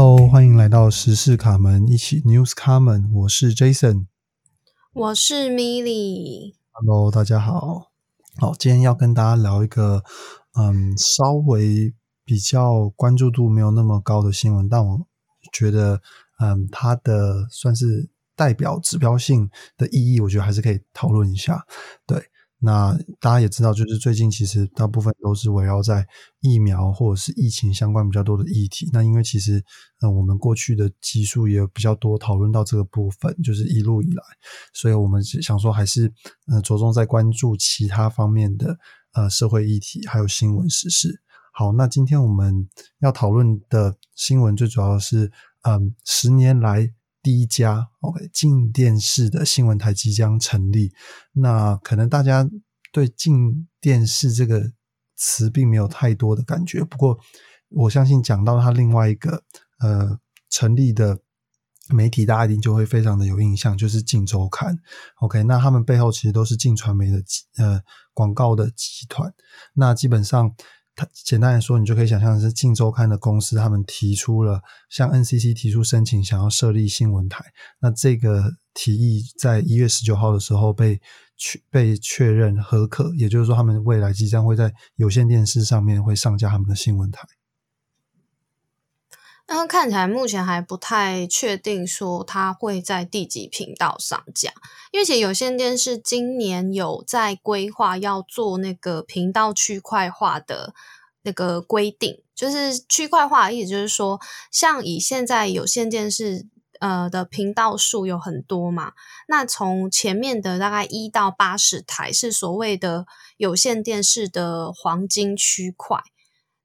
Hello，欢迎来到时事卡门，一起 News 卡门，我是 Jason，我是 Milly。Hello，大家好。好，今天要跟大家聊一个，嗯，稍微比较关注度没有那么高的新闻，但我觉得，嗯，它的算是代表指标性的意义，我觉得还是可以讨论一下。对。那大家也知道，就是最近其实大部分都是围绕在疫苗或者是疫情相关比较多的议题。那因为其实，嗯，我们过去的集数也比较多讨论到这个部分，就是一路以来，所以我们想说还是，呃，着重在关注其他方面的呃社会议题还有新闻时事。好，那今天我们要讨论的新闻最主要是，嗯，十年来。第一家 OK 静电视的新闻台即将成立，那可能大家对静电视这个词并没有太多的感觉，不过我相信讲到它另外一个呃成立的媒体，大家一定就会非常的有印象，就是静周刊 OK，那他们背后其实都是静传媒的呃广告的集团，那基本上。它简单来说，你就可以想象是《镜周刊》的公司，他们提出了向 NCC 提出申请，想要设立新闻台。那这个提议在一月十九号的时候被确被确认合可，也就是说，他们未来即将会在有线电视上面会上架他们的新闻台。但看起来目前还不太确定说它会在第几频道上架，因为其实有线电视今年有在规划要做那个频道区块化的那个规定，就是区块化的意思就是说，像以现在有线电视呃的频道数有很多嘛，那从前面的大概一到八十台是所谓的有线电视的黄金区块。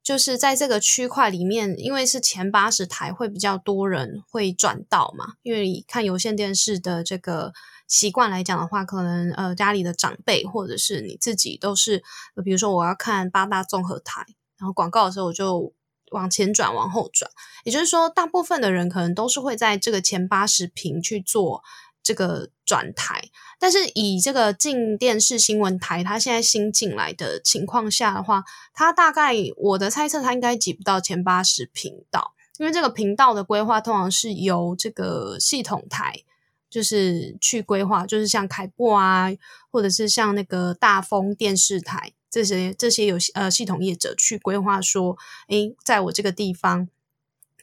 就是在这个区块里面，因为是前八十台会比较多人会转到嘛，因为看有线电视的这个习惯来讲的话，可能呃家里的长辈或者是你自己都是，比如说我要看八大综合台，然后广告的时候我就往前转往后转，也就是说大部分的人可能都是会在这个前八十屏去做。这个转台，但是以这个进电视新闻台，它现在新进来的情况下的话，它大概我的猜测，它应该挤不到前八十频道，因为这个频道的规划通常是由这个系统台就是去规划，就是像凯播啊，或者是像那个大风电视台这些这些有呃系统业者去规划说，诶，在我这个地方，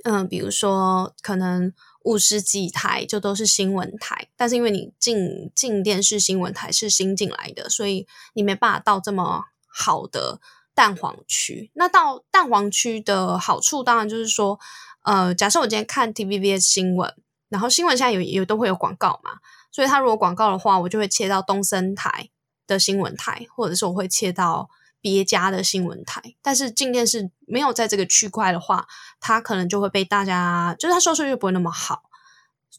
嗯，比如说可能。五十几台就都是新闻台，但是因为你进进电视新闻台是新进来的，所以你没办法到这么好的蛋黄区。那到蛋黄区的好处，当然就是说，呃，假设我今天看 TVBS 新闻，然后新闻现在有有都会有广告嘛，所以它如果广告的话，我就会切到东森台的新闻台，或者是我会切到。别家的新闻台，但是静电视没有在这个区块的话，它可能就会被大家，就是它收视率不会那么好。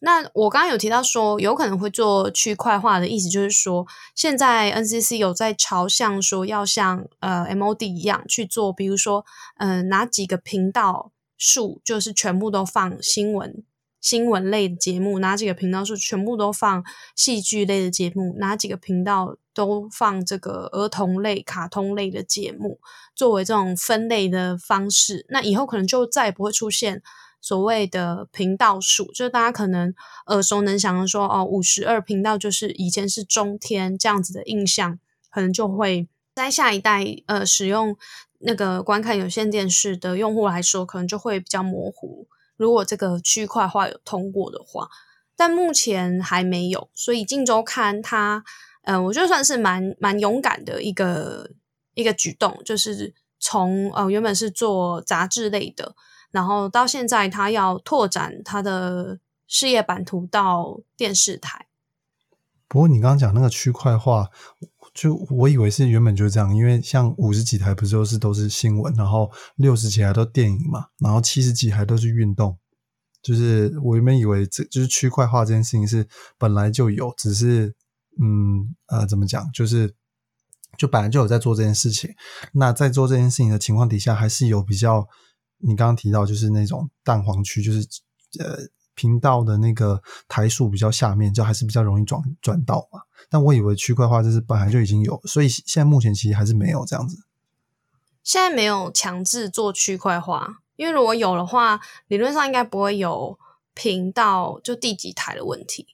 那我刚刚有提到说，有可能会做区块化的意思，就是说现在 NCC 有在朝向说要像呃 MOD 一样去做，比如说嗯哪几个频道数就是全部都放新闻。新闻类的节目，哪几个频道是全部都放戏剧类的节目？哪几个频道都放这个儿童类、卡通类的节目？作为这种分类的方式，那以后可能就再也不会出现所谓的频道数，就是大家可能耳熟能详的说哦，五十二频道就是以前是中天这样子的印象，可能就会在下一代呃使用那个观看有线电视的用户来说，可能就会比较模糊。如果这个区块化有通过的话，但目前还没有，所以《镜周刊》它，呃，我觉得算是蛮蛮勇敢的一个一个举动，就是从呃原本是做杂志类的，然后到现在它要拓展它的事业版图到电视台。不过你刚刚讲那个区块化。就我以为是原本就是这样，因为像五十几台不是都是都是新闻，然后六十几台都电影嘛，然后七十几台都是运动。就是我原本以为这就是区块化这件事情是本来就有，只是嗯呃怎么讲，就是就本来就有在做这件事情。那在做这件事情的情况底下，还是有比较你刚刚提到就是那种蛋黄区，就是呃。频道的那个台数比较下面，就还是比较容易转转到嘛。但我以为区块化就是本来就已经有，所以现在目前其实还是没有这样子。现在没有强制做区块化，因为如果有的话，理论上应该不会有频道就第几台的问题。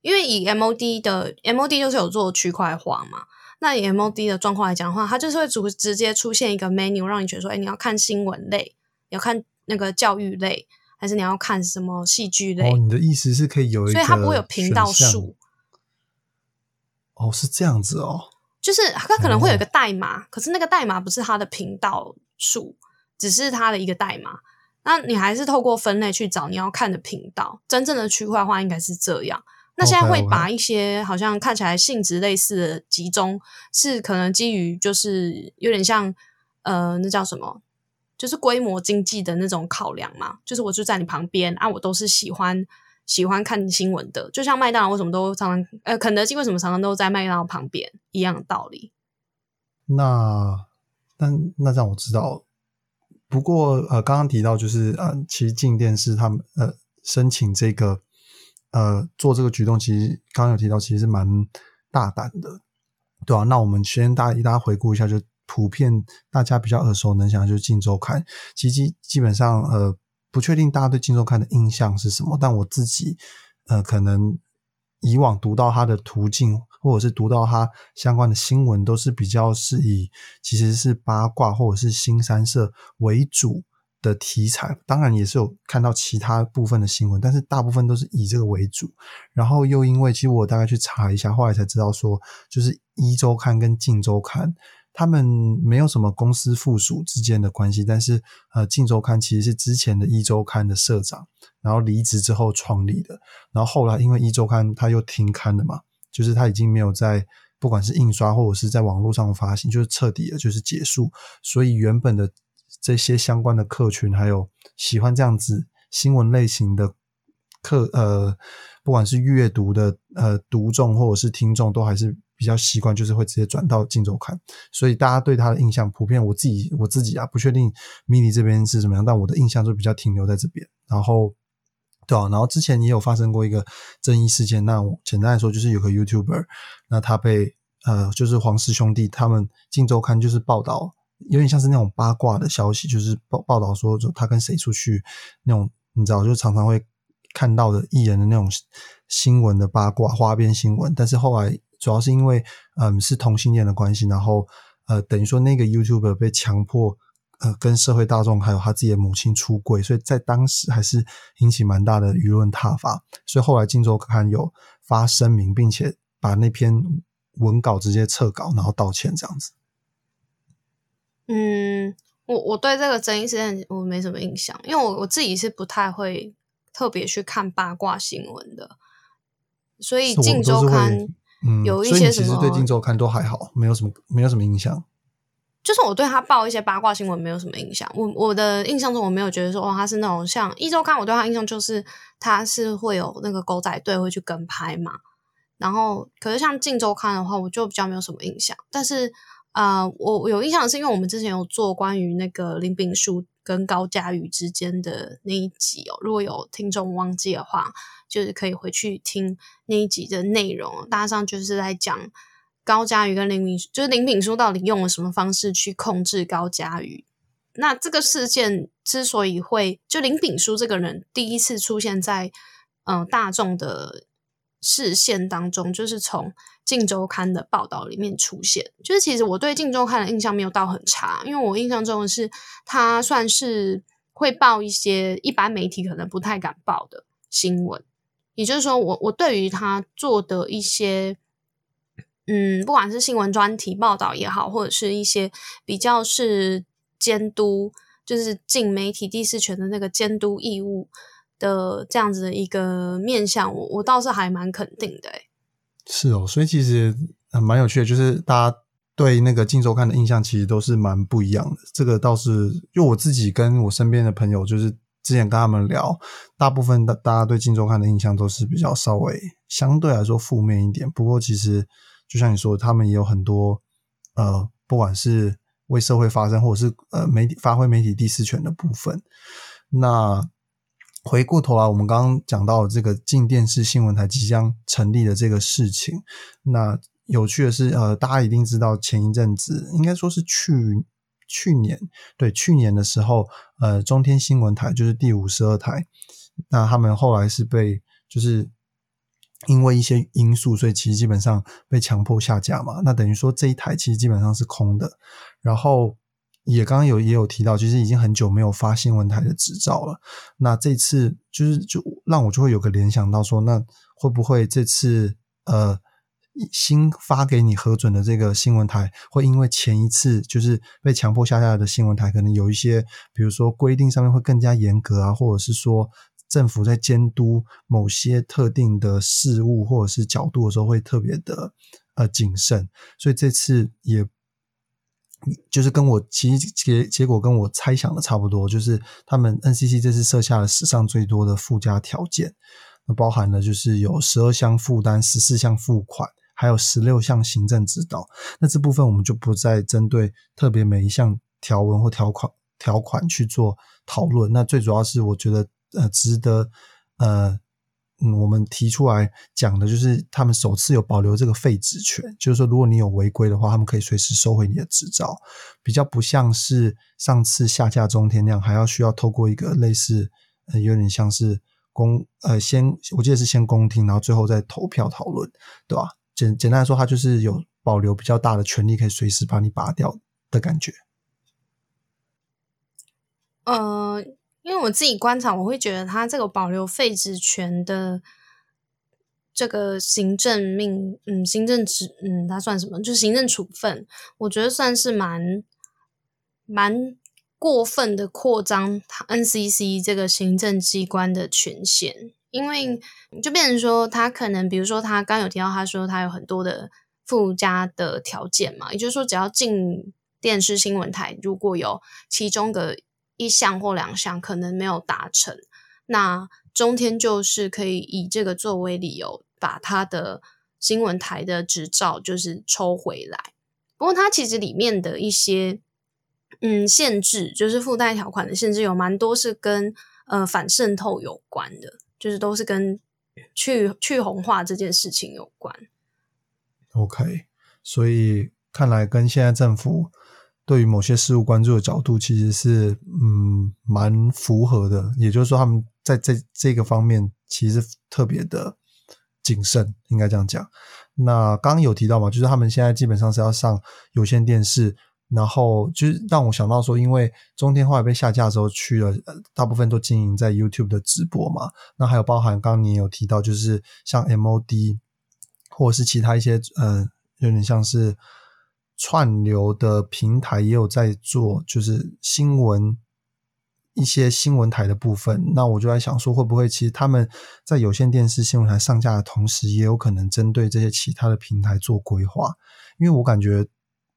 因为以 MOD 的 MOD 就是有做区块化嘛，那以 MOD 的状况来讲的话，它就是会直直接出现一个 menu，让你觉得说，哎，你要看新闻类，要看那个教育类，还是你要看什么戏剧类？哦，你的意思是可以有一个，所以它不会有频道数。哦，是这样子哦，就是它可能会有一个代码，可是那个代码不是它的频道数，只是它的一个代码。那你还是透过分类去找你要看的频道。真正的区块化应该是这样。那现在会把一些好像看起来性质类似的集中，是可能基于就是有点像呃，那叫什么？就是规模经济的那种考量嘛。就是我就在你旁边啊，我都是喜欢喜欢看新闻的。就像麦当劳为什么都常常呃，肯德基为什么常常都在麦当劳旁边一样的道理。那那那让我知道。不过呃，刚刚提到就是呃，其实静电是他们呃申请这个。呃，做这个举动其实刚刚有提到，其实是蛮大胆的，对吧？那我们先大大家回顾一下，就普遍大家比较耳熟能详就是《镜周刊》。其实基本上，呃，不确定大家对《镜周刊》的印象是什么，但我自己呃，可能以往读到它的途径，或者是读到它相关的新闻，都是比较是以其实是八卦或者是新三社为主。的题材当然也是有看到其他部分的新闻，但是大部分都是以这个为主。然后又因为其实我大概去查一下，后来才知道说，就是一周刊跟静周刊他们没有什么公司附属之间的关系，但是呃，静周刊其实是之前的一周刊的社长，然后离职之后创立的。然后后来因为一周刊他又停刊了嘛，就是他已经没有在不管是印刷或者是在网络上发行，就是彻底的就是结束。所以原本的。这些相关的客群，还有喜欢这样子新闻类型的客，呃，不管是阅读的呃读众或者是听众，都还是比较习惯，就是会直接转到镜周刊。所以大家对他的印象普遍，我自己我自己啊，不确定 mini 这边是怎么样，但我的印象就比较停留在这边。然后，对啊，然后之前也有发生过一个争议事件，那我简单来说就是有个 YouTuber，那他被呃，就是黄氏兄弟他们镜周刊就是报道。有点像是那种八卦的消息，就是报报道说，就他跟谁出去那种，你知道，就常常会看到的艺人的那种新闻的八卦花边新闻。但是后来主要是因为，嗯，是同性恋的关系，然后呃，等于说那个 YouTuber 被强迫呃跟社会大众还有他自己的母亲出柜，所以在当时还是引起蛮大的舆论挞伐。所以后来《镜周刊》有发声明，并且把那篇文稿直接撤稿，然后道歉这样子。嗯，我我对这个争议事件我没什么印象，因为我我自己是不太会特别去看八卦新闻的，所以《镜周刊》有一些什么，其实对《镜周刊》都还好，没有什么没有什么印象。就是我对他报一些八卦新闻没有什么印象，我我的印象中我没有觉得说哦，他是那种像《一周刊》，我对他印象就是他是会有那个狗仔队会去跟拍嘛，然后可是像《镜周刊》的话，我就比较没有什么印象，但是。啊，我有印象的是，因为我们之前有做关于那个林炳书跟高佳瑜之间的那一集哦。如果有听众忘记的话，就是可以回去听那一集的内容。大致上就是在讲高佳瑜跟林敏，就是林敏书到底用了什么方式去控制高佳瑜。那这个事件之所以会，就林炳书这个人第一次出现在嗯大众的。视线当中，就是从《镜周刊》的报道里面出现。就是其实我对《镜周刊》的印象没有到很差，因为我印象中的是他算是会报一些一般媒体可能不太敢报的新闻。也就是说，我我对于他做的一些，嗯，不管是新闻专题报道也好，或者是一些比较是监督，就是进媒体第四权的那个监督义务。的这样子的一个面向，我我倒是还蛮肯定的，是哦，所以其实蛮有趣的，就是大家对那个《镜周刊》的印象其实都是蛮不一样的。这个倒是，就我自己跟我身边的朋友，就是之前跟他们聊，大部分大大家对《镜周刊》的印象都是比较稍微相对来说负面一点。不过其实就像你说，他们也有很多呃，不管是为社会发声，或者是呃媒体发挥媒体第四权的部分，那。回过头来，我们刚刚讲到这个静电视新闻台即将成立的这个事情。那有趣的是，呃，大家一定知道，前一阵子应该说是去去年对去年的时候，呃，中天新闻台就是第五十二台，那他们后来是被就是因为一些因素，所以其实基本上被强迫下架嘛。那等于说这一台其实基本上是空的，然后。也刚刚有也有提到，其实已经很久没有发新闻台的执照了。那这次就是就让我就会有个联想到说，那会不会这次呃新发给你核准的这个新闻台，会因为前一次就是被强迫下架的新闻台，可能有一些比如说规定上面会更加严格啊，或者是说政府在监督某些特定的事物或者是角度的时候会特别的呃谨慎，所以这次也。就是跟我其实结结果跟我猜想的差不多，就是他们 NCC 这次设下了史上最多的附加条件，那包含了就是有十二项负担、十四项付款，还有十六项行政指导。那这部分我们就不再针对特别每一项条文或条款条款去做讨论。那最主要是我觉得呃值得呃。嗯，我们提出来讲的就是他们首次有保留这个废止权，就是说如果你有违规的话，他们可以随时收回你的执照，比较不像是上次下架中天那样，还要需要透过一个类似呃有点像是公呃先我记得是先公听，然后最后再投票讨论，对吧？简简单来说，它就是有保留比较大的权利，可以随时把你拔掉的感觉。呃。因为我自己观察，我会觉得他这个保留废止权的这个行政命，嗯，行政职，嗯，他算什么？就是行政处分，我觉得算是蛮蛮过分的扩张 NCC 这个行政机关的权限，因为就变成说，他可能比如说他刚有提到，他说他有很多的附加的条件嘛，也就是说，只要进电视新闻台，如果有其中的。一项或两项可能没有达成，那中天就是可以以这个作为理由，把他的新闻台的执照就是抽回来。不过，它其实里面的一些嗯限制，就是附带条款的限制，有蛮多是跟呃反渗透有关的，就是都是跟去去红化这件事情有关。OK，所以看来跟现在政府。对于某些事物关注的角度，其实是嗯蛮符合的。也就是说，他们在这这个方面其实特别的谨慎，应该这样讲。那刚刚有提到嘛，就是他们现在基本上是要上有线电视，然后就是让我想到说，因为中天后来被下架之后，去了大部分都经营在 YouTube 的直播嘛。那还有包含刚刚你有提到，就是像 MOD 或者是其他一些呃，有点像是。串流的平台也有在做，就是新闻一些新闻台的部分。那我就在想说，会不会其实他们在有线电视新闻台上架的同时，也有可能针对这些其他的平台做规划？因为我感觉，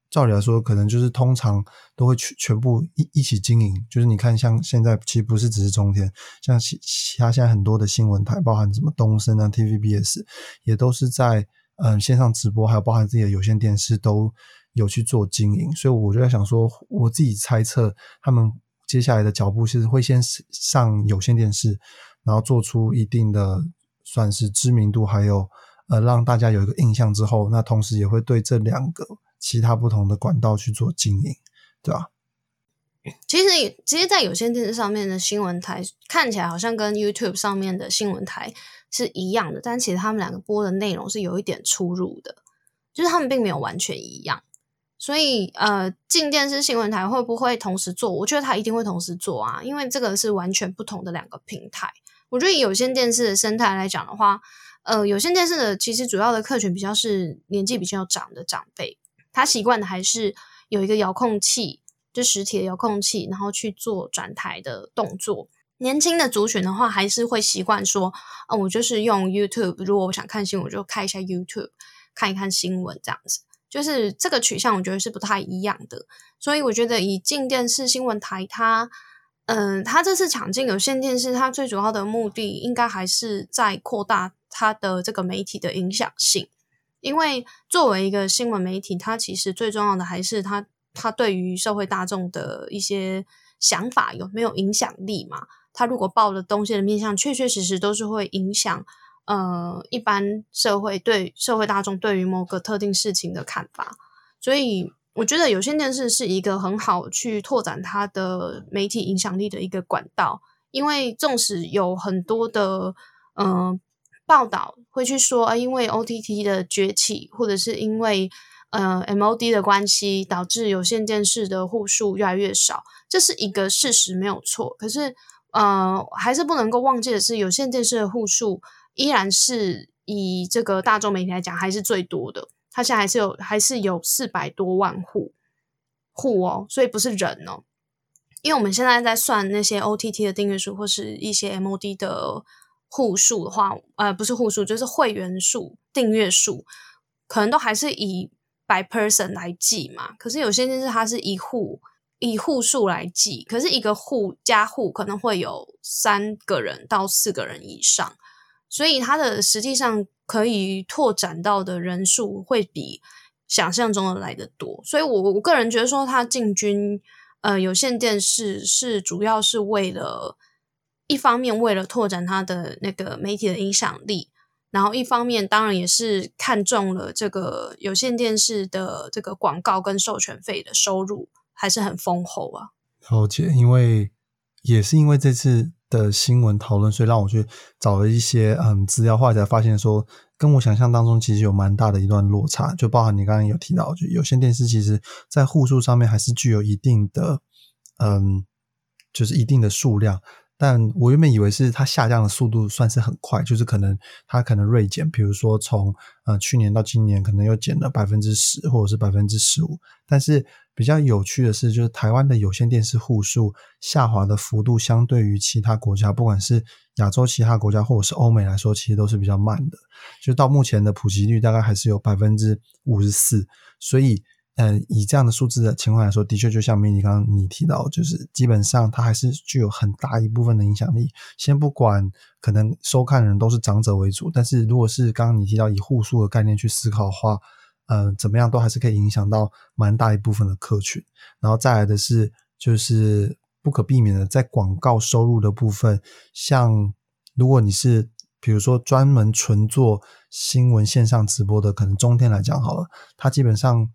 照理来说，可能就是通常都会全全部一一起经营。就是你看，像现在其实不是只是中天，像其其他现在很多的新闻台，包含什么东森啊、TVBS，也都是在嗯线上直播，还有包含自己的有线电视都。有去做经营，所以我就在想说，我自己猜测他们接下来的脚步是会先上有线电视，然后做出一定的算是知名度，还有呃让大家有一个印象之后，那同时也会对这两个其他不同的管道去做经营，对吧？其实，其实，在有线电视上面的新闻台看起来好像跟 YouTube 上面的新闻台是一样的，但其实他们两个播的内容是有一点出入的，就是他们并没有完全一样。所以，呃，进电视新闻台会不会同时做？我觉得它一定会同时做啊，因为这个是完全不同的两个平台。我觉得有线电视的生态来讲的话，呃，有线电视的其实主要的客群比较是年纪比较长的长辈，他习惯的还是有一个遥控器，就实体的遥控器，然后去做转台的动作。年轻的族群的话，还是会习惯说，啊，我就是用 YouTube，如果我想看新闻，我就开一下 YouTube，看一看新闻这样子。就是这个取向，我觉得是不太一样的，所以我觉得以进电视新闻台，它，嗯，它这次抢进有线电视，它最主要的目的应该还是在扩大它的这个媒体的影响性，因为作为一个新闻媒体，它其实最重要的还是它它对于社会大众的一些想法有没有影响力嘛？它如果报的东西的面向，确确实实都是会影响。呃，一般社会对社会大众对于某个特定事情的看法，所以我觉得有线电视是一个很好去拓展它的媒体影响力的一个管道，因为纵使有很多的嗯报道会去说，啊，因为 OTT 的崛起，或者是因为呃 MOD 的关系，导致有线电视的户数越来越少，这是一个事实，没有错。可是呃，还是不能够忘记的是，有线电视的户数依然是以这个大众媒体来讲，还是最多的。它现在还是有，还是有四百多万户户哦，所以不是人哦。因为我们现在在算那些 OTT 的订阅数或是一些 MOD 的户数的话，呃，不是户数，就是会员数、订阅数，可能都还是以 by person 来计嘛。可是有些电视它是一户以户数来计，可是一个户加户可能会有三个人到四个人以上，所以它的实际上。可以拓展到的人数会比想象中的来的多，所以我我个人觉得说，他进军呃有线电视是主要是为了一方面为了拓展他的那个媒体的影响力，然后一方面当然也是看中了这个有线电视的这个广告跟授权费的收入还是很丰厚啊。了解，因为也是因为这次。的新闻讨论，所以让我去找了一些嗯资料，后来才发现说，跟我想象当中其实有蛮大的一段落差。就包含你刚刚有提到，就有线电视其实在户数上面还是具有一定的嗯，就是一定的数量。但我原本以为是它下降的速度算是很快，就是可能它可能锐减，比如说从呃去年到今年可能又减了百分之十或者是百分之十五。但是比较有趣的是，就是台湾的有线电视户数下滑的幅度，相对于其他国家，不管是亚洲其他国家或者是欧美来说，其实都是比较慢的。就到目前的普及率大概还是有百分之五十四，所以。嗯，以这样的数字的情况来说，的确就像米妮刚刚你提到，就是基本上它还是具有很大一部分的影响力。先不管可能收看的人都是长者为主，但是如果是刚刚你提到以户数的概念去思考的话，嗯，怎么样都还是可以影响到蛮大一部分的客群。然后再来的是，就是不可避免的在广告收入的部分，像如果你是比如说专门纯做新闻线上直播的，可能中天来讲好了，它基本上。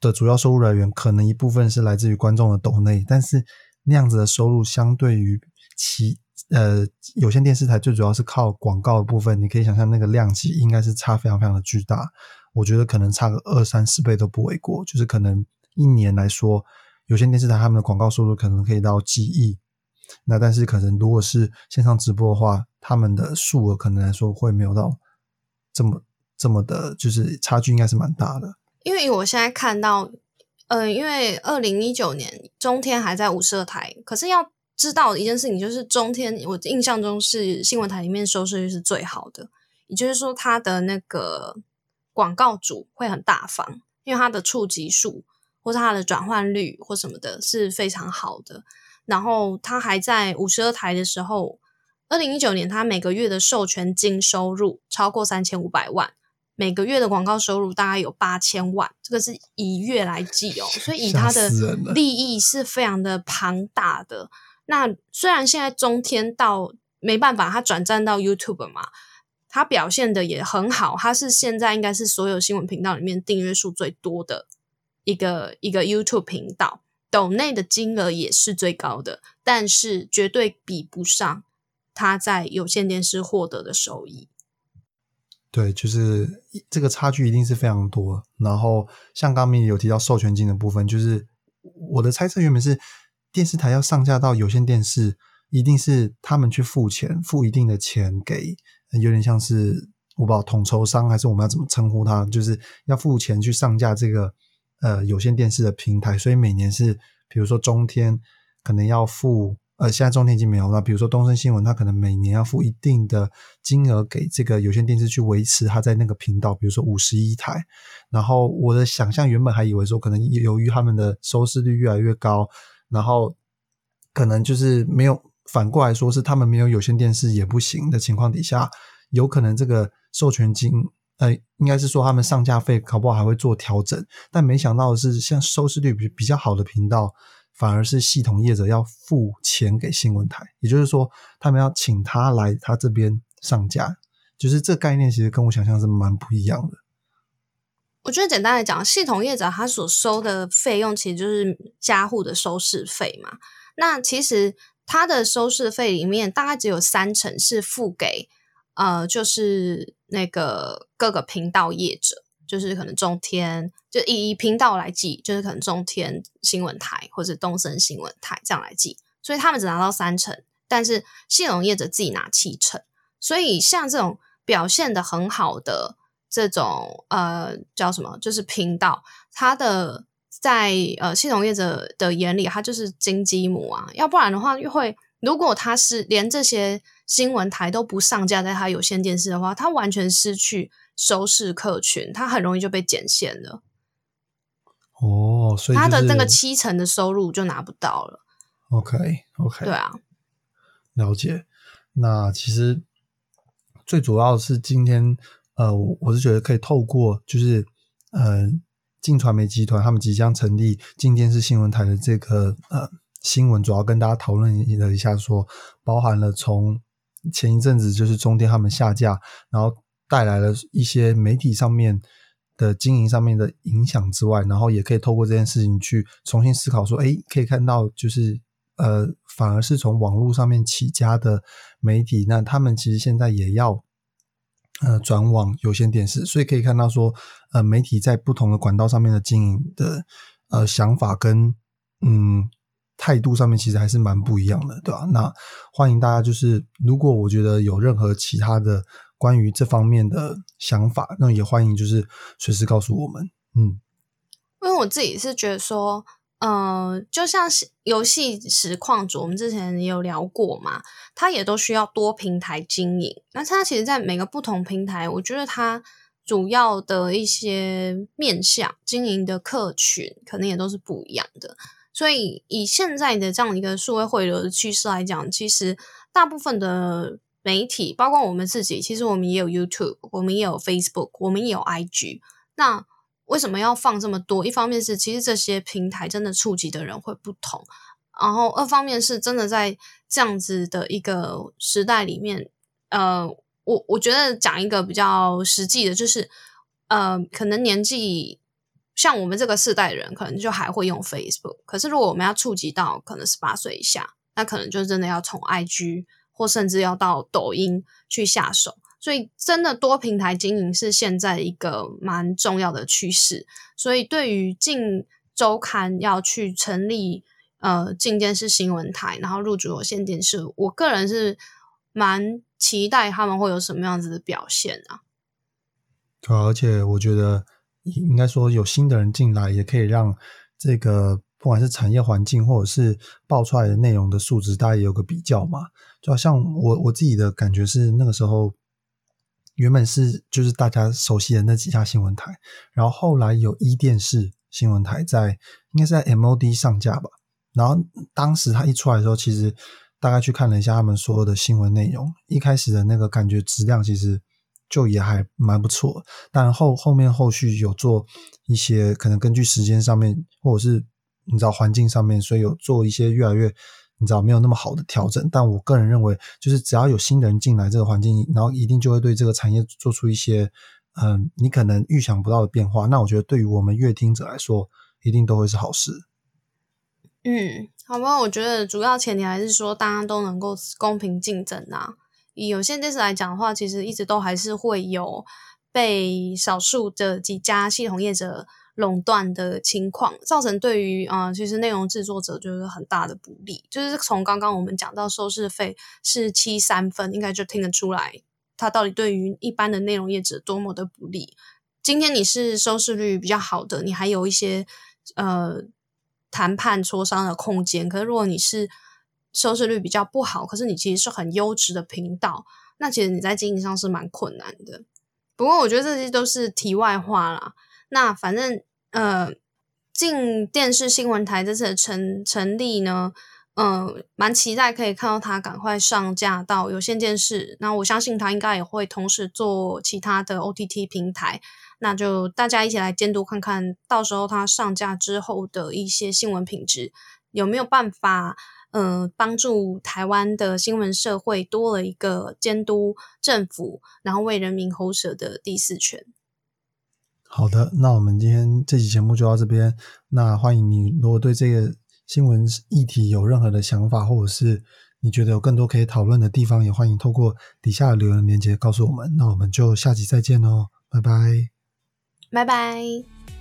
的主要收入来源可能一部分是来自于观众的抖内，但是那样子的收入相对于其呃有线电视台最主要是靠广告的部分，你可以想象那个量级应该是差非常非常的巨大。我觉得可能差个二三十倍都不为过。就是可能一年来说，有线电视台他们的广告收入可能可以到几亿，那但是可能如果是线上直播的话，他们的数额可能来说会没有到这么这么的，就是差距应该是蛮大的。因为我现在看到，呃，因为二零一九年中天还在五十二台，可是要知道一件事情，就是中天我印象中是新闻台里面收视率是最好的，也就是说它的那个广告主会很大方，因为它的触及数或是它的转换率或什么的是非常好的。然后它还在五十二台的时候，二零一九年它每个月的授权金收入超过三千五百万。每个月的广告收入大概有八千万，这个是以月来计哦，所以以它的利益是非常的庞大的。那虽然现在中天到没办法，它转战到 YouTube 嘛，它表现的也很好，它是现在应该是所有新闻频道里面订阅数最多的一个一个 YouTube 频道，抖内的金额也是最高的，但是绝对比不上它在有线电视获得的收益。对，就是这个差距一定是非常多。然后像刚明有提到授权金的部分，就是我的猜测原本是电视台要上架到有线电视，一定是他们去付钱，付一定的钱给，有点像是我不知道统筹商还是我们要怎么称呼他，就是要付钱去上架这个呃有线电视的平台。所以每年是比如说中天可能要付。呃，现在中天已经没有了。比如说东森新闻，它可能每年要付一定的金额给这个有线电视去维持它在那个频道，比如说五十一台。然后我的想象原本还以为说，可能由于他们的收视率越来越高，然后可能就是没有反过来说是他们没有有线电视也不行的情况底下，有可能这个授权金，呃，应该是说他们上架费搞不好还会做调整。但没想到的是，像收视率比比较好的频道。反而是系统业者要付钱给新闻台，也就是说，他们要请他来他这边上架，就是这概念其实跟我想象是蛮不一样的。我觉得简单来讲，系统业者他所收的费用其实就是加户的收视费嘛。那其实他的收视费里面大概只有三成是付给呃，就是那个各个频道业者，就是可能中天就以频道来记，就是可能中天新闻台或者东森新闻台这样来记，所以他们只拿到三成，但是系统业者自己拿七成。所以像这种表现的很好的。这种呃叫什么？就是频道，它的在呃系统业者的眼里，它就是金鸡母啊。要不然的话，又会如果它是连这些新闻台都不上架在它有线电视的话，它完全失去收视客群，它很容易就被剪线了。哦，所以它的那个七成的收入就拿不到了。OK，OK，对啊，了解。那其实最主要是今天。呃，我我是觉得可以透过就是呃，晋传媒集团他们即将成立今天是新闻台的这个呃新闻，主要跟大家讨论了一下，说包含了从前一阵子就是中电他们下架，然后带来了一些媒体上面的经营上面的影响之外，然后也可以透过这件事情去重新思考，说，哎，可以看到就是呃，反而是从网络上面起家的媒体，那他们其实现在也要。呃，转往有线电视，所以可以看到说，呃，媒体在不同的管道上面的经营的呃想法跟嗯态度上面，其实还是蛮不一样的，对吧？那欢迎大家，就是如果我觉得有任何其他的关于这方面的想法，那也欢迎就是随时告诉我们。嗯，因为我自己是觉得说。嗯，就像是游戏实况主，我们之前也有聊过嘛，它也都需要多平台经营。那它其实，在每个不同平台，我觉得它主要的一些面向经营的客群，可能也都是不一样的。所以，以现在的这样一个数位汇流的趋势来讲，其实大部分的媒体，包括我们自己，其实我们也有 YouTube，我们也有 Facebook，我们也有 IG。那为什么要放这么多？一方面是其实这些平台真的触及的人会不同，然后二方面是真的在这样子的一个时代里面，呃，我我觉得讲一个比较实际的，就是呃，可能年纪像我们这个世代的人，可能就还会用 Facebook，可是如果我们要触及到可能十八岁以下，那可能就真的要从 IG 或甚至要到抖音去下手。所以，真的多平台经营是现在一个蛮重要的趋势。所以，对于近周刊要去成立呃进电视新闻台，然后入主有线电视，我个人是蛮期待他们会有什么样子的表现啊。对，而且我觉得应该说有新的人进来，也可以让这个不管是产业环境或者是爆出来的内容的素质，大家也有个比较嘛。就好像我我自己的感觉是，那个时候。原本是就是大家熟悉的那几家新闻台，然后后来有一电视新闻台在，应该是在 MOD 上架吧。然后当时它一出来的时候，其实大概去看了一下他们所有的新闻内容，一开始的那个感觉质量其实就也还蛮不错。但后后面后续有做一些可能根据时间上面，或者是你知道环境上面，所以有做一些越来越。你知道没有那么好的调整，但我个人认为，就是只要有新的人进来这个环境，然后一定就会对这个产业做出一些，嗯，你可能预想不到的变化。那我觉得对于我们乐听者来说，一定都会是好事。嗯，好吧，我觉得主要前提还是说大家都能够公平竞争啊。以有线电视来讲的话，其实一直都还是会有被少数的几家系统业者。垄断的情况，造成对于啊，其实内容制作者就是很大的不利。就是从刚刚我们讲到收视费是七三分，应该就听得出来，它到底对于一般的内容业者多么的不利。今天你是收视率比较好的，你还有一些呃谈判磋商的空间。可是如果你是收视率比较不好，可是你其实是很优质的频道，那其实你在经营上是蛮困难的。不过我觉得这些都是题外话啦。那反正呃，进电视新闻台这次成成立呢，嗯，蛮期待可以看到它赶快上架到有线电视。那我相信它应该也会同时做其他的 OTT 平台。那就大家一起来监督看看到时候它上架之后的一些新闻品质有没有办法，嗯，帮助台湾的新闻社会多了一个监督政府，然后为人民喉舌的第四权。好的，那我们今天这期节目就到这边。那欢迎你，如果对这个新闻议题有任何的想法，或者是你觉得有更多可以讨论的地方，也欢迎透过底下的留言链接告诉我们。那我们就下集再见哦，拜拜，拜拜。